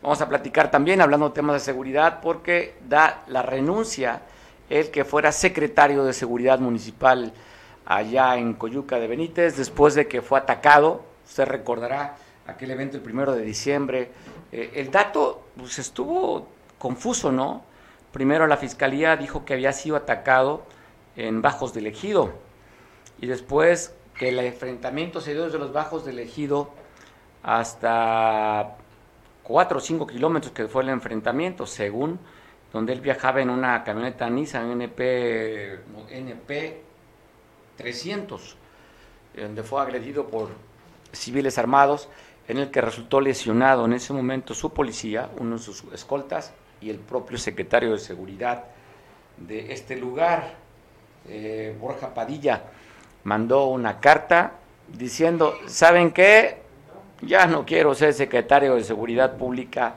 vamos a platicar también hablando de temas de seguridad porque da la renuncia el que fuera secretario de Seguridad Municipal allá en Coyuca de Benítez, después de que fue atacado, usted recordará aquel evento el primero de diciembre. Eh, el dato pues, estuvo confuso, ¿no? Primero la fiscalía dijo que había sido atacado en Bajos del Ejido. Y después que el enfrentamiento se dio desde los Bajos del Ejido hasta 4 o 5 kilómetros que fue el enfrentamiento, según donde él viajaba en una camioneta Nissan NP, NP 300, donde fue agredido por civiles armados, en el que resultó lesionado en ese momento su policía, uno de sus escoltas y el propio secretario de seguridad de este lugar, eh, Borja Padilla, mandó una carta diciendo, ¿saben qué? Ya no quiero ser secretario de Seguridad Pública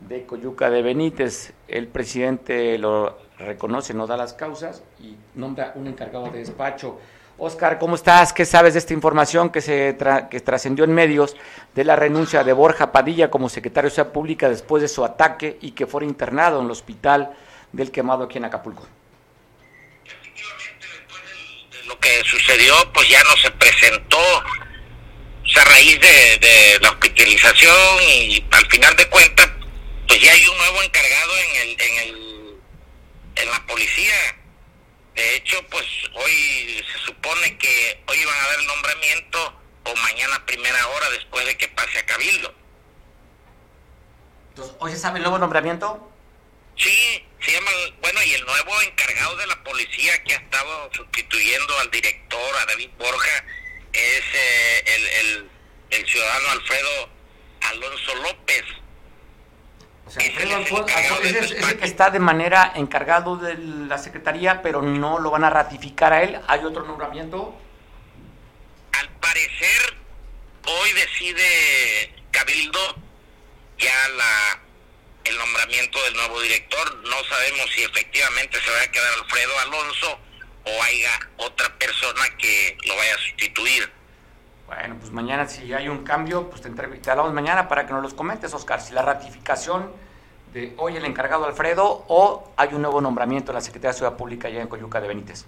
de Coyuca de Benítez. El presidente lo reconoce, no da las causas y nombra un encargado de despacho. Oscar, ¿cómo estás? ¿Qué sabes de esta información que se que trascendió en medios de la renuncia de Borja Padilla como secretario de Seguridad Pública después de su ataque y que fuera internado en el hospital del quemado aquí en Acapulco? Sucedió, pues ya no se presentó a raíz de, de la hospitalización y al final de cuentas, pues ya hay un nuevo encargado en el, en el, en la policía de hecho, pues hoy se supone que hoy van a dar el nombramiento o mañana primera hora después de que pase a Cabildo. Entonces, ¿hoy se sabe el nuevo nombramiento? Sí, se llama, bueno, y el nuevo encargado de la policía que ha estado sustituyendo al director, a David Borja, es eh, el, el, el ciudadano Alfredo Alonso López o sea, es, el que está de manera encargado de la Secretaría, pero no lo van a ratificar a él. ¿Hay otro nombramiento? Al parecer, hoy decide Cabildo ya la el nombramiento del nuevo director. No sabemos si efectivamente se va a quedar Alfredo Alonso o haya otra persona que lo vaya a sustituir. Bueno, pues mañana si hay un cambio, pues te, te hablamos mañana para que nos los comentes, Oscar, si la ratificación de hoy el encargado Alfredo o hay un nuevo nombramiento en la Secretaría de Ciudad Pública allá en Coyuca de Benítez.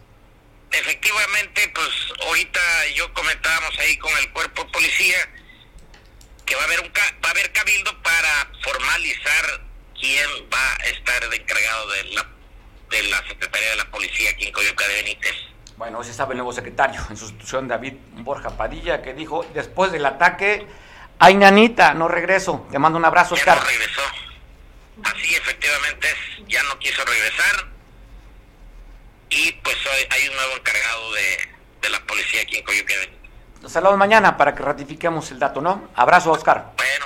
Efectivamente, pues ahorita yo comentábamos ahí con el cuerpo de policía que va a haber un va a haber cabildo para formalizar quién va a estar de encargado de la de la Secretaría de la Policía aquí en Coyuca de Benítez. Bueno, se sabe el nuevo secretario en sustitución David Borja Padilla, que dijo después del ataque, ay nanita, no regreso. Te mando un abrazo, Oscar. Ya no regresó. Así efectivamente ya no quiso regresar. Y pues hoy hay un nuevo encargado de, la policía aquí en Coyuqueven. Nos hablamos mañana para que ratifiquemos el dato, ¿no? Abrazo, Oscar. Bueno,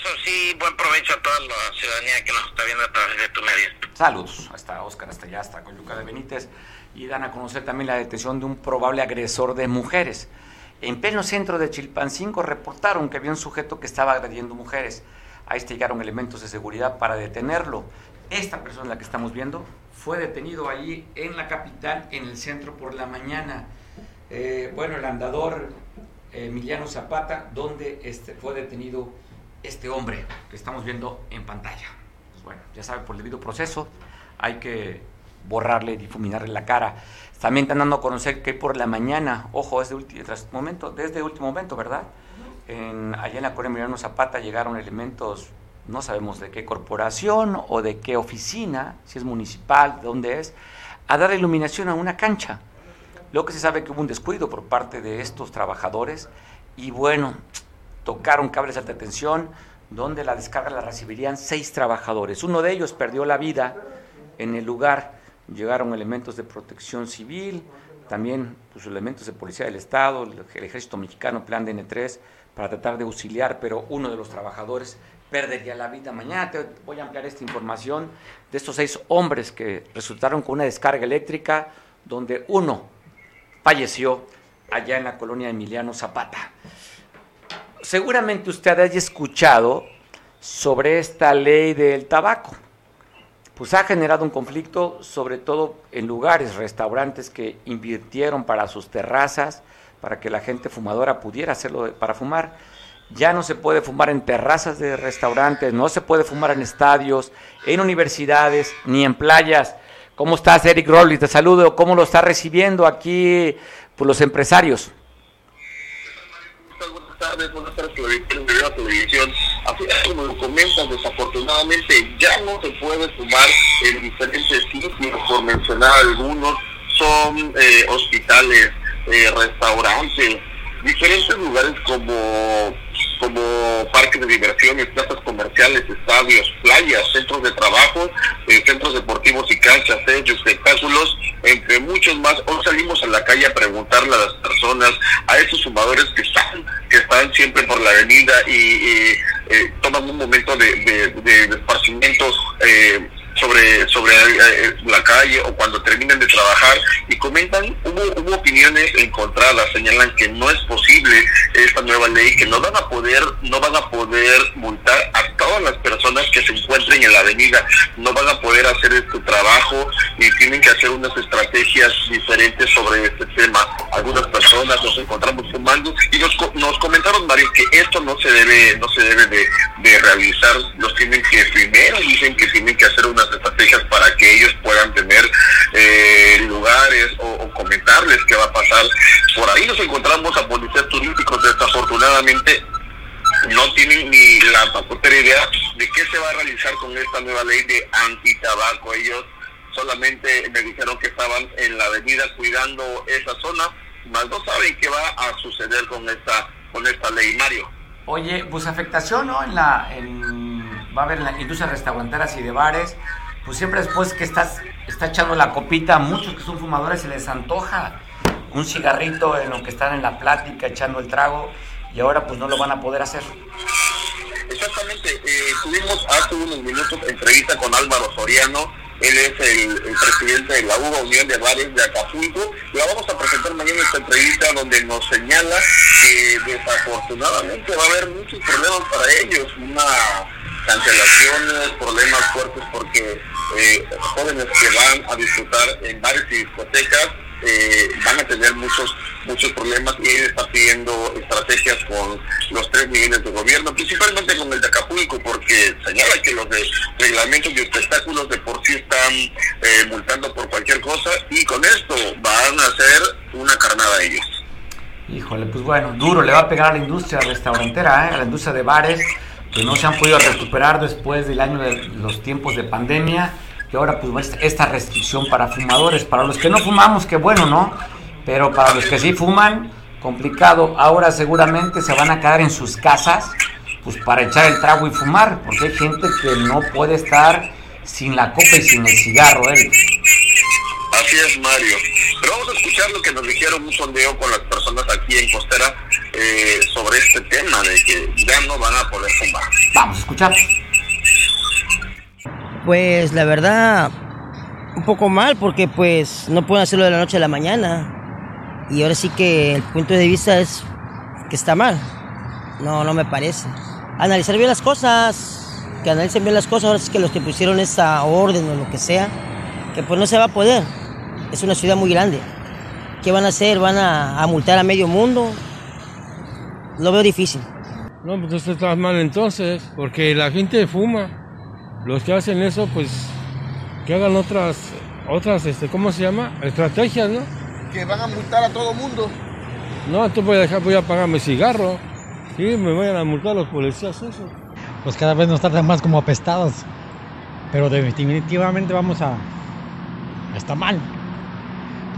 abrazo, sí, buen provecho a toda la ciudadanía que nos está viendo a través de tu medio. Saludos, hasta Oscar, hasta allá, hasta Coyuca de Benítez y dan a conocer también la detención de un probable agresor de mujeres. En pleno centro de Chilpancingo reportaron que había un sujeto que estaba agrediendo mujeres. Ahí llegaron elementos de seguridad para detenerlo. Esta persona, la que estamos viendo, fue detenido allí en la capital, en el centro por la mañana. Eh, bueno, el andador Emiliano Zapata, donde este, fue detenido este hombre que estamos viendo en pantalla. Pues bueno, ya sabe, por el debido proceso hay que borrarle, difuminarle la cara. También están dando a conocer que por la mañana, ojo, desde último momento, desde último momento, ¿verdad? En, allá en la Correa Emiliano Zapata llegaron elementos, no sabemos de qué corporación o de qué oficina, si es municipal, de dónde es, a dar iluminación a una cancha. Lo que se sabe que hubo un descuido por parte de estos trabajadores y bueno, tocaron cables de alta tensión donde la descarga la recibirían seis trabajadores. Uno de ellos perdió la vida en el lugar llegaron elementos de protección civil, también pues, elementos de policía del Estado, el, ejército mexicano, plan DN3, para tratar de auxiliar, pero uno de los trabajadores perdería la vida. Mañana te voy a ampliar esta información de estos seis hombres que resultaron con una descarga eléctrica, donde uno falleció allá en la colonia Emiliano Zapata. Seguramente usted haya escuchado sobre esta ley del tabaco pues ha generado un conflicto, sobre todo en lugares, restaurantes que invirtieron para sus terrazas, para que la gente fumadora pudiera hacerlo para fumar. Ya no se puede fumar en terrazas de restaurantes, no se puede fumar en estadios, en universidades, ni en playas. ¿Cómo estás, Eric Rollis? Te saludo. ¿Cómo lo está recibiendo aquí por pues, los empresarios? Tardes, buenas tardes, de la televisión. Así como comentas, desafortunadamente ya no se puede fumar en diferentes sitios, por mencionar algunos, son eh, hospitales, eh, restaurantes, diferentes lugares como como parques de diversiones, plazas comerciales, estadios, playas, centros de trabajo, eh, centros deportivos y canchas, hechos, espectáculos, entre muchos más. Hoy salimos a la calle a preguntarle a las personas, a esos fumadores que están, que están siempre por la avenida y, eh, toman un momento de, de, de, esparcimiento eh, sobre, sobre eh, la calle o cuando terminan de trabajar y comentan, hubo, hubo opiniones encontradas, señalan que no es posible esta nueva ley, que no van a poder, no van a poder multar a todas las personas que se encuentren en la avenida, no van a poder hacer este trabajo y tienen que hacer unas estrategias diferentes sobre este tema. Algunas personas nos encontramos fumando y nos, nos comentaron varios que esto no se debe, no se debe de, de realizar, los tienen que primero dicen que tienen que hacer unas estrategias para que ellos puedan tener eh, lugares o, comentarles qué va a pasar. Por ahí nos encontramos a policías turísticos, desafortunadamente no tienen ni la papotera idea de qué se va a realizar con esta nueva ley de antitabaco. Ellos solamente me dijeron que estaban en la avenida cuidando esa zona, más no saben qué va a suceder con esta con esta ley, Mario. Oye, pues afectación, ¿no? En la, va a haber la industria restauranteras y de bares, pues siempre después que estás está echando la copita, muchos que son fumadores se les antoja un cigarrito en lo que están en la plática echando el trago y ahora pues no lo van a poder hacer. Exactamente, eh, tuvimos hace unos minutos entrevista con Álvaro Soriano, él es el, presidente de la UBA Unión de Bares de Acapulco. La vamos a presentar mañana esta entrevista donde nos señala que desafortunadamente va a haber muchos problemas para ellos, una cancelaciones, problemas fuertes porque eh, jóvenes que van a disfrutar en bares y discotecas eh, van a tener muchos muchos problemas y él está pidiendo estrategias con los tres niveles de gobierno, principalmente con el de Acapulco, porque señala que los de reglamentos de espectáculos de por sí están eh, multando por cualquier cosa y con esto van a hacer una carnada a ellos. Híjole, pues bueno, duro le va a pegar a la industria restaurantera, a la industria de bares que no se han podido recuperar después del año de los tiempos de pandemia y ahora pues esta restricción para fumadores, para los que no fumamos, que bueno, ¿no? Pero para los que sí fuman, complicado. Ahora seguramente se van a quedar en sus casas pues para echar el trago y fumar, porque hay gente que no puede estar sin la copa y sin el cigarro, Eric. Así es, Mario. Pero vamos a escuchar lo que nos dijeron un sondeo con las personas aquí en Costera eh, sobre este tema de que ya no van a poder fumar. Vamos a escuchar. Pues la verdad, un poco mal porque pues no pueden hacerlo de la noche a la mañana. Y ahora sí que el punto de vista es que está mal. No, no me parece. Analizar bien las cosas, que analicen bien las cosas, ahora sí que los que pusieron esa orden o lo que sea, que pues no se va a poder. Es una ciudad muy grande. ¿Qué van a hacer? ¿Van a, multar a medio mundo? Lo veo difícil. No, pues esto está mal entonces, porque la gente fuma. Los que hacen eso, pues, que hagan otras, otras, este, ¿cómo se llama? Estrategias, ¿no? Que van a multar a todo mundo. No, entonces voy a dejar, voy a pagar mi cigarro. Sí, me vayan a multar los policías eso. Pues cada vez nos tratan más como apestados. Pero definitivamente vamos a... Está mal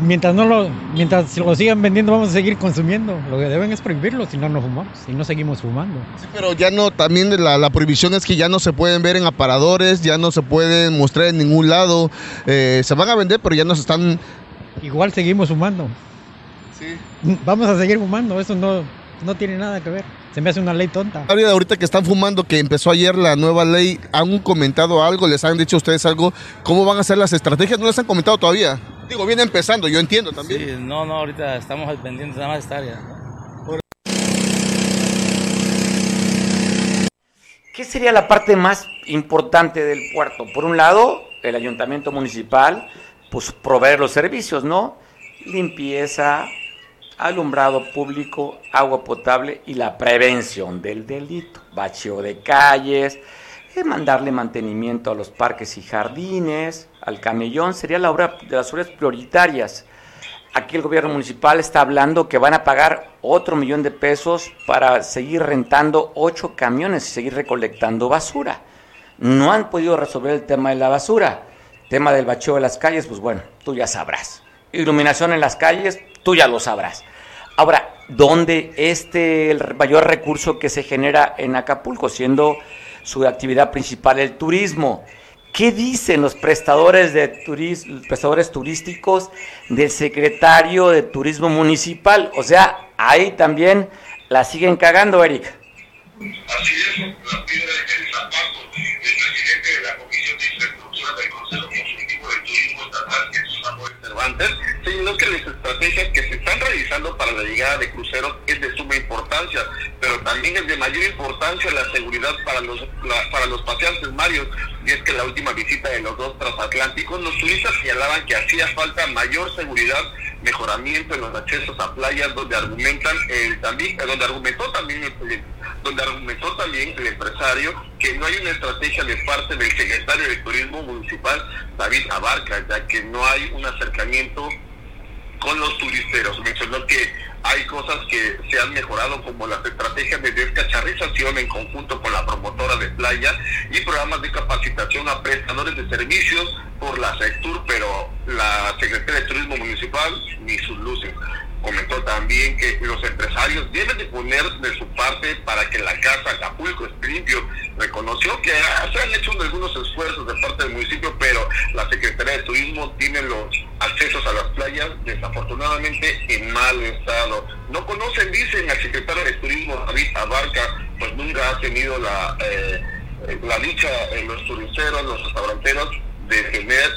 mientras no lo, mientras lo sigan vendiendo, vamos a seguir consumiendo. Lo que deben es prohibirlo, si no, no fumamos, si no seguimos fumando. Sí, pero ya no, también la, la, prohibición es que ya no se pueden ver en aparadores, ya no se pueden mostrar en ningún lado. Eh, se van a vender, pero ya no se están. Igual seguimos fumando. Sí. Vamos a seguir fumando, eso no, no tiene nada que ver. Se me hace una ley tonta. Ahorita que están fumando, que empezó ayer la nueva ley, ¿han comentado algo? ¿Les han dicho ustedes algo? ¿Cómo van a ser las estrategias? ¿No les han comentado todavía? Digo, viene empezando, yo entiendo también. Sí, no, no, ahorita estamos pendientes nada más de esta área. ¿qué sería la parte más importante del puerto? Por un lado, el ayuntamiento municipal, pues proveer los servicios, ¿no? Limpieza, alumbrado público, agua potable y la prevención del delito, bacheo de calles, mandarle mantenimiento a los parques y jardines, al camellón, sería la obra de las obras prioritarias. Aquí el gobierno municipal está hablando que van a pagar otro millón de pesos para seguir rentando ocho camiones y seguir recolectando basura. No han podido resolver el tema de la basura. Tema del bacheo de las calles, pues bueno, tú ya sabrás. Iluminación en las calles, tú ya lo sabrás. Ahora, ¿dónde este el mayor recurso que se genera en Acapulco, siendo su actividad principal el turismo? ¿Qué dicen los prestadores, de prestadores turísticos del secretario de Turismo Municipal? O sea, ahí también la siguen cagando, Eric. Así es, la de la Comisión de Cervantes, señaló que las estrategias que se están realizando para la llegada de cruceros es de suma importancia, pero también es de mayor importancia la seguridad para los, para los paseantes, Mario, y es que la última visita de los dos transatlánticos, los turistas señalaban que hacía falta mayor seguridad, mejoramiento en los accesos a playas, donde argumentan el, también, donde argumentó también el, donde argumentó también el empresario que no hay una estrategia de parte del secretario de Turismo Municipal, David Abarca, ya que no hay un acercamiento con los turisteros. Mencionó que hay cosas que se han mejorado como las estrategias de descacharrización en conjunto con la promotora de playa y programas de capacitación a prestadores de servicios por la sector, pero la Secretaría de Turismo Municipal ni sus luces. Comentó también que los empresarios deben de poner de su parte para que la casa Acapulco esté limpio. Reconoció que se han hecho algunos esfuerzos de parte del municipio, pero la Secretaría de Turismo tiene los accesos a las playas desafortunadamente en mal estado. No conocen, dicen al secretario de Turismo David Abarca, pues nunca ha tenido la, eh, la dicha en los turisteros, los restauranteros, de tener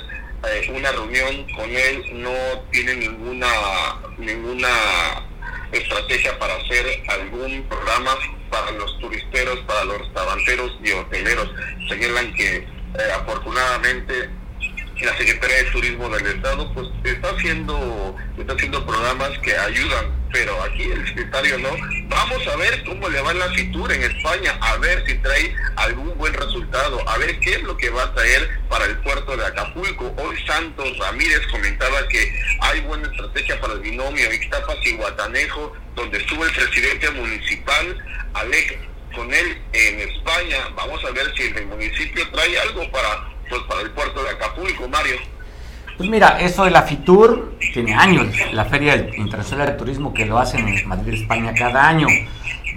eh, una reunión con él, no tiene ninguna, ninguna estrategia para hacer algún programa para los turisteros, para los restauranteros y hoteleros. Señalan que eh, afortunadamente la Secretaría de Turismo del Estado pues está haciendo está haciendo programas que ayudan pero aquí el secretario no. Vamos a ver cómo le va la Fitur en España a ver si trae algún buen resultado a ver qué es lo que va a traer para el puerto de Acapulco. Hoy Santos Ramírez comentaba que hay buena estrategia para el binomio Ixtapas y Guatanejo donde estuvo el presidente municipal Alec con él en España. Vamos a ver si el municipio trae algo para pues para el puerto de Acapulco, Mario. Pues mira, eso de la FITUR tiene años, la Feria Internacional de Turismo que lo hacen en Madrid, España, cada año.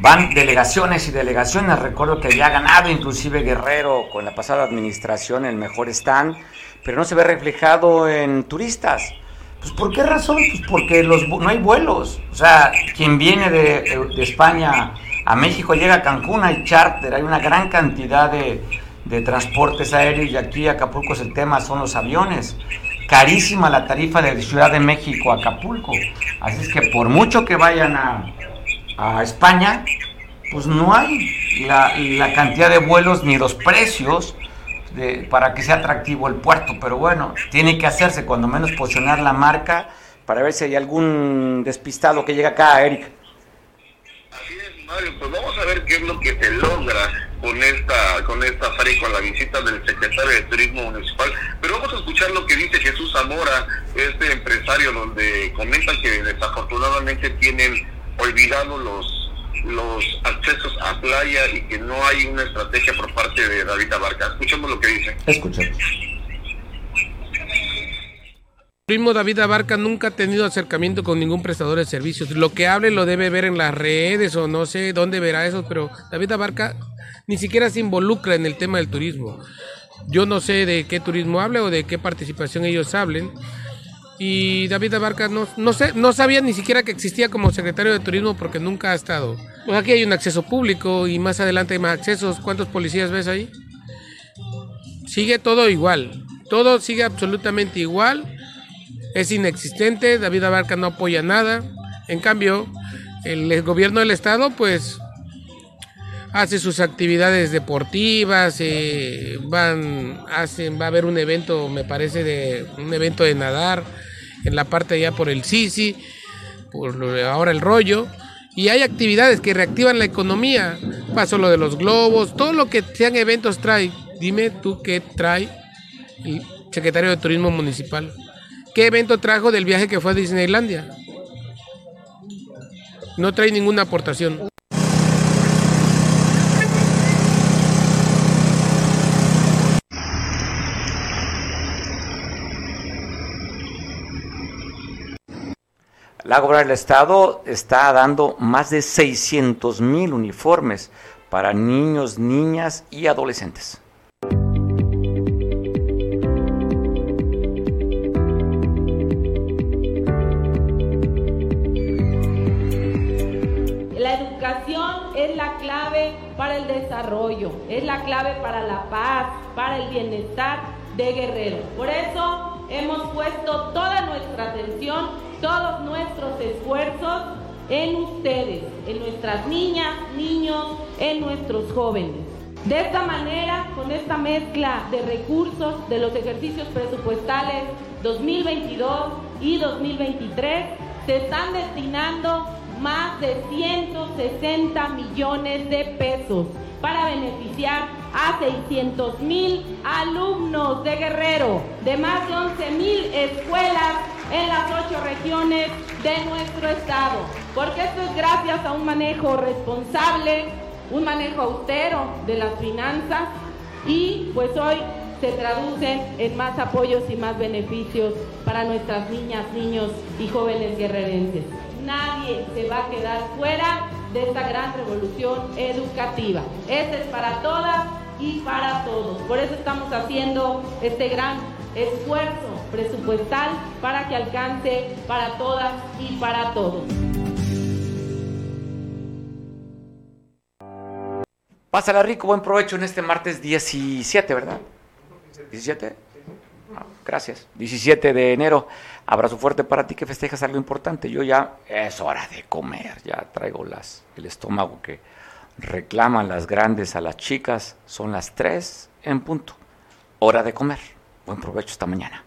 Van delegaciones y delegaciones. Recuerdo que había ganado inclusive Guerrero con la pasada administración el mejor stand, pero no se ve reflejado en turistas. Pues ¿por qué razón? Pues porque los, no hay vuelos. O sea, quien viene de, de España a México llega a Cancún, hay charter, hay una gran cantidad de, de transportes aéreos y aquí Acapulco es el tema, son los aviones. Carísima la tarifa de Ciudad de México a Acapulco. Así es que por mucho que vayan a, a España, pues no hay la, la, cantidad de vuelos ni los precios de, para que sea atractivo el puerto. Pero bueno, tiene que hacerse cuando menos posicionar la marca para ver si hay algún despistado que llega acá, Eric. Así es, Mario, pues vamos a ver qué es lo que logra con esta con esta feria con la visita del secretario de Turismo Municipal. Pero vamos a escuchar lo que dice Jesús Zamora, este empresario, donde comenta que desafortunadamente tienen olvidado los los accesos a playa y que no hay una estrategia por parte de David Abarca. Escuchemos lo que dice. Escuchemos. Primo David Abarca nunca ha tenido acercamiento con ningún prestador de servicios. Lo que hable lo debe ver en las redes o no sé dónde verá eso, pero David Abarca ni siquiera se involucra en el tema del turismo. Yo no sé de qué turismo habla o de qué participación ellos hablen. Y David Abarca no, no, sé, no sabía ni siquiera que existía como secretario de turismo porque nunca ha estado. Pues aquí hay un acceso público y más adelante hay más accesos. ¿Cuántos policías ves ahí? Sigue todo igual. Todo sigue absolutamente igual. Es inexistente. David Abarca no apoya nada. En cambio, el gobierno del estado, pues hace sus actividades deportivas, eh, van, hacen, va a haber un evento, me parece, de un evento de nadar en la parte allá por el Sisi, por ahora el rollo, y hay actividades que reactivan la economía, pasó lo de los globos, todo lo que sean eventos trae. Dime tú qué trae el secretario de Turismo Municipal. ¿Qué evento trajo del viaje que fue a Disneylandia? No trae ninguna aportación. La gobernadora del estado está dando más de 600 mil uniformes para niños, niñas y adolescentes. Desarrollo, es la clave para la paz, para el bienestar de Guerrero. Por eso hemos puesto toda nuestra atención todos nuestros esfuerzos en ustedes, en nuestras niñas, niños, en nuestros jóvenes. De esta manera, con esta mezcla de recursos de los ejercicios presupuestales 2022 y 2023, se están destinando más de 160 millones de pesos para beneficiar a 600 mil alumnos de Guerrero, de más de 11 mil escuelas en las ocho regiones de nuestro estado. Porque esto es gracias a un manejo responsable, un manejo austero de las finanzas y pues hoy se traducen en más apoyos y más beneficios para nuestras niñas, niños y jóvenes guerrerenses. Nadie se va a quedar fuera de esta gran revolución educativa. Este es para todas y para todos. Por eso estamos haciendo este gran esfuerzo presupuestal para que alcance para todas y para todos. Pásala rico, buen provecho en este martes 17, ¿verdad? 17. Ah, gracias. 17 de enero. Abrazo fuerte para ti que festejas algo importante. Yo ya es hora de comer. Ya traigo las el estómago que reclaman las grandes a las chicas. Son las 3 en punto. Hora de comer. Buen provecho esta mañana.